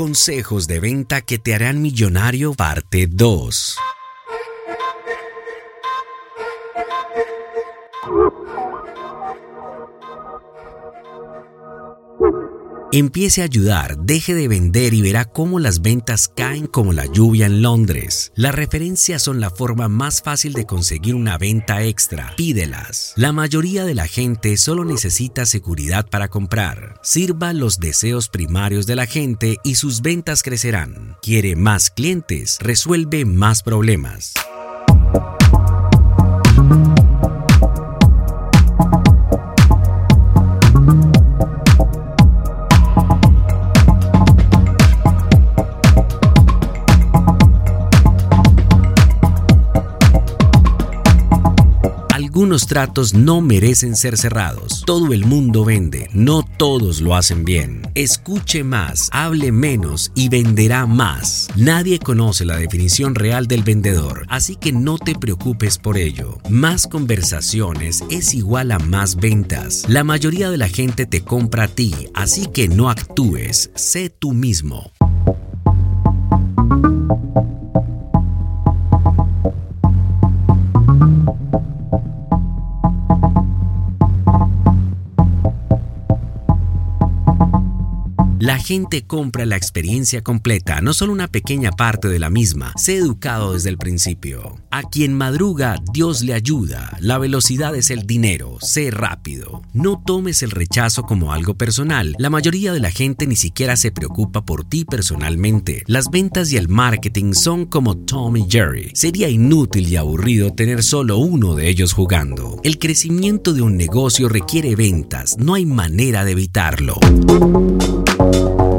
Consejos de venta que te harán millonario parte 2. Empiece a ayudar, deje de vender y verá cómo las ventas caen como la lluvia en Londres. Las referencias son la forma más fácil de conseguir una venta extra. Pídelas. La mayoría de la gente solo necesita seguridad para comprar. Sirva los deseos primarios de la gente y sus ventas crecerán. Quiere más clientes, resuelve más problemas. Algunos tratos no merecen ser cerrados. Todo el mundo vende, no todos lo hacen bien. Escuche más, hable menos y venderá más. Nadie conoce la definición real del vendedor, así que no te preocupes por ello. Más conversaciones es igual a más ventas. La mayoría de la gente te compra a ti, así que no actúes, sé tú mismo. La gente compra la experiencia completa, no solo una pequeña parte de la misma. Sé educado desde el principio. A quien madruga, Dios le ayuda. La velocidad es el dinero. Sé rápido. No tomes el rechazo como algo personal. La mayoría de la gente ni siquiera se preocupa por ti personalmente. Las ventas y el marketing son como Tom y Jerry. Sería inútil y aburrido tener solo uno de ellos jugando. El crecimiento de un negocio requiere ventas. No hay manera de evitarlo. Thank you.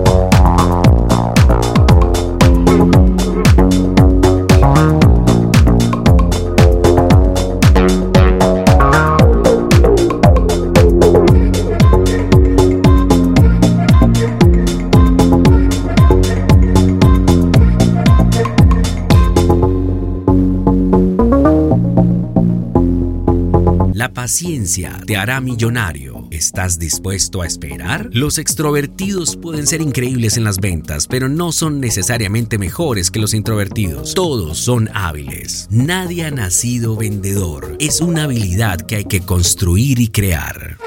La paciencia te hará millonario. ¿Estás dispuesto a esperar? Los extrovertidos pueden ser increíbles en las ventas, pero no son necesariamente mejores que los introvertidos. Todos son hábiles. Nadie ha nacido vendedor. Es una habilidad que hay que construir y crear.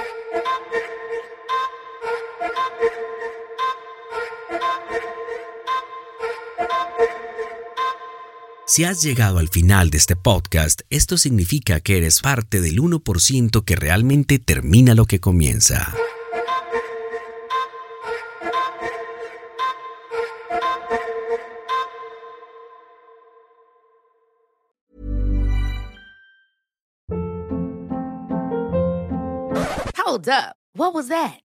Si has llegado al final de este podcast, esto significa que eres parte del 1% que realmente termina lo que comienza. Hold up. What was that?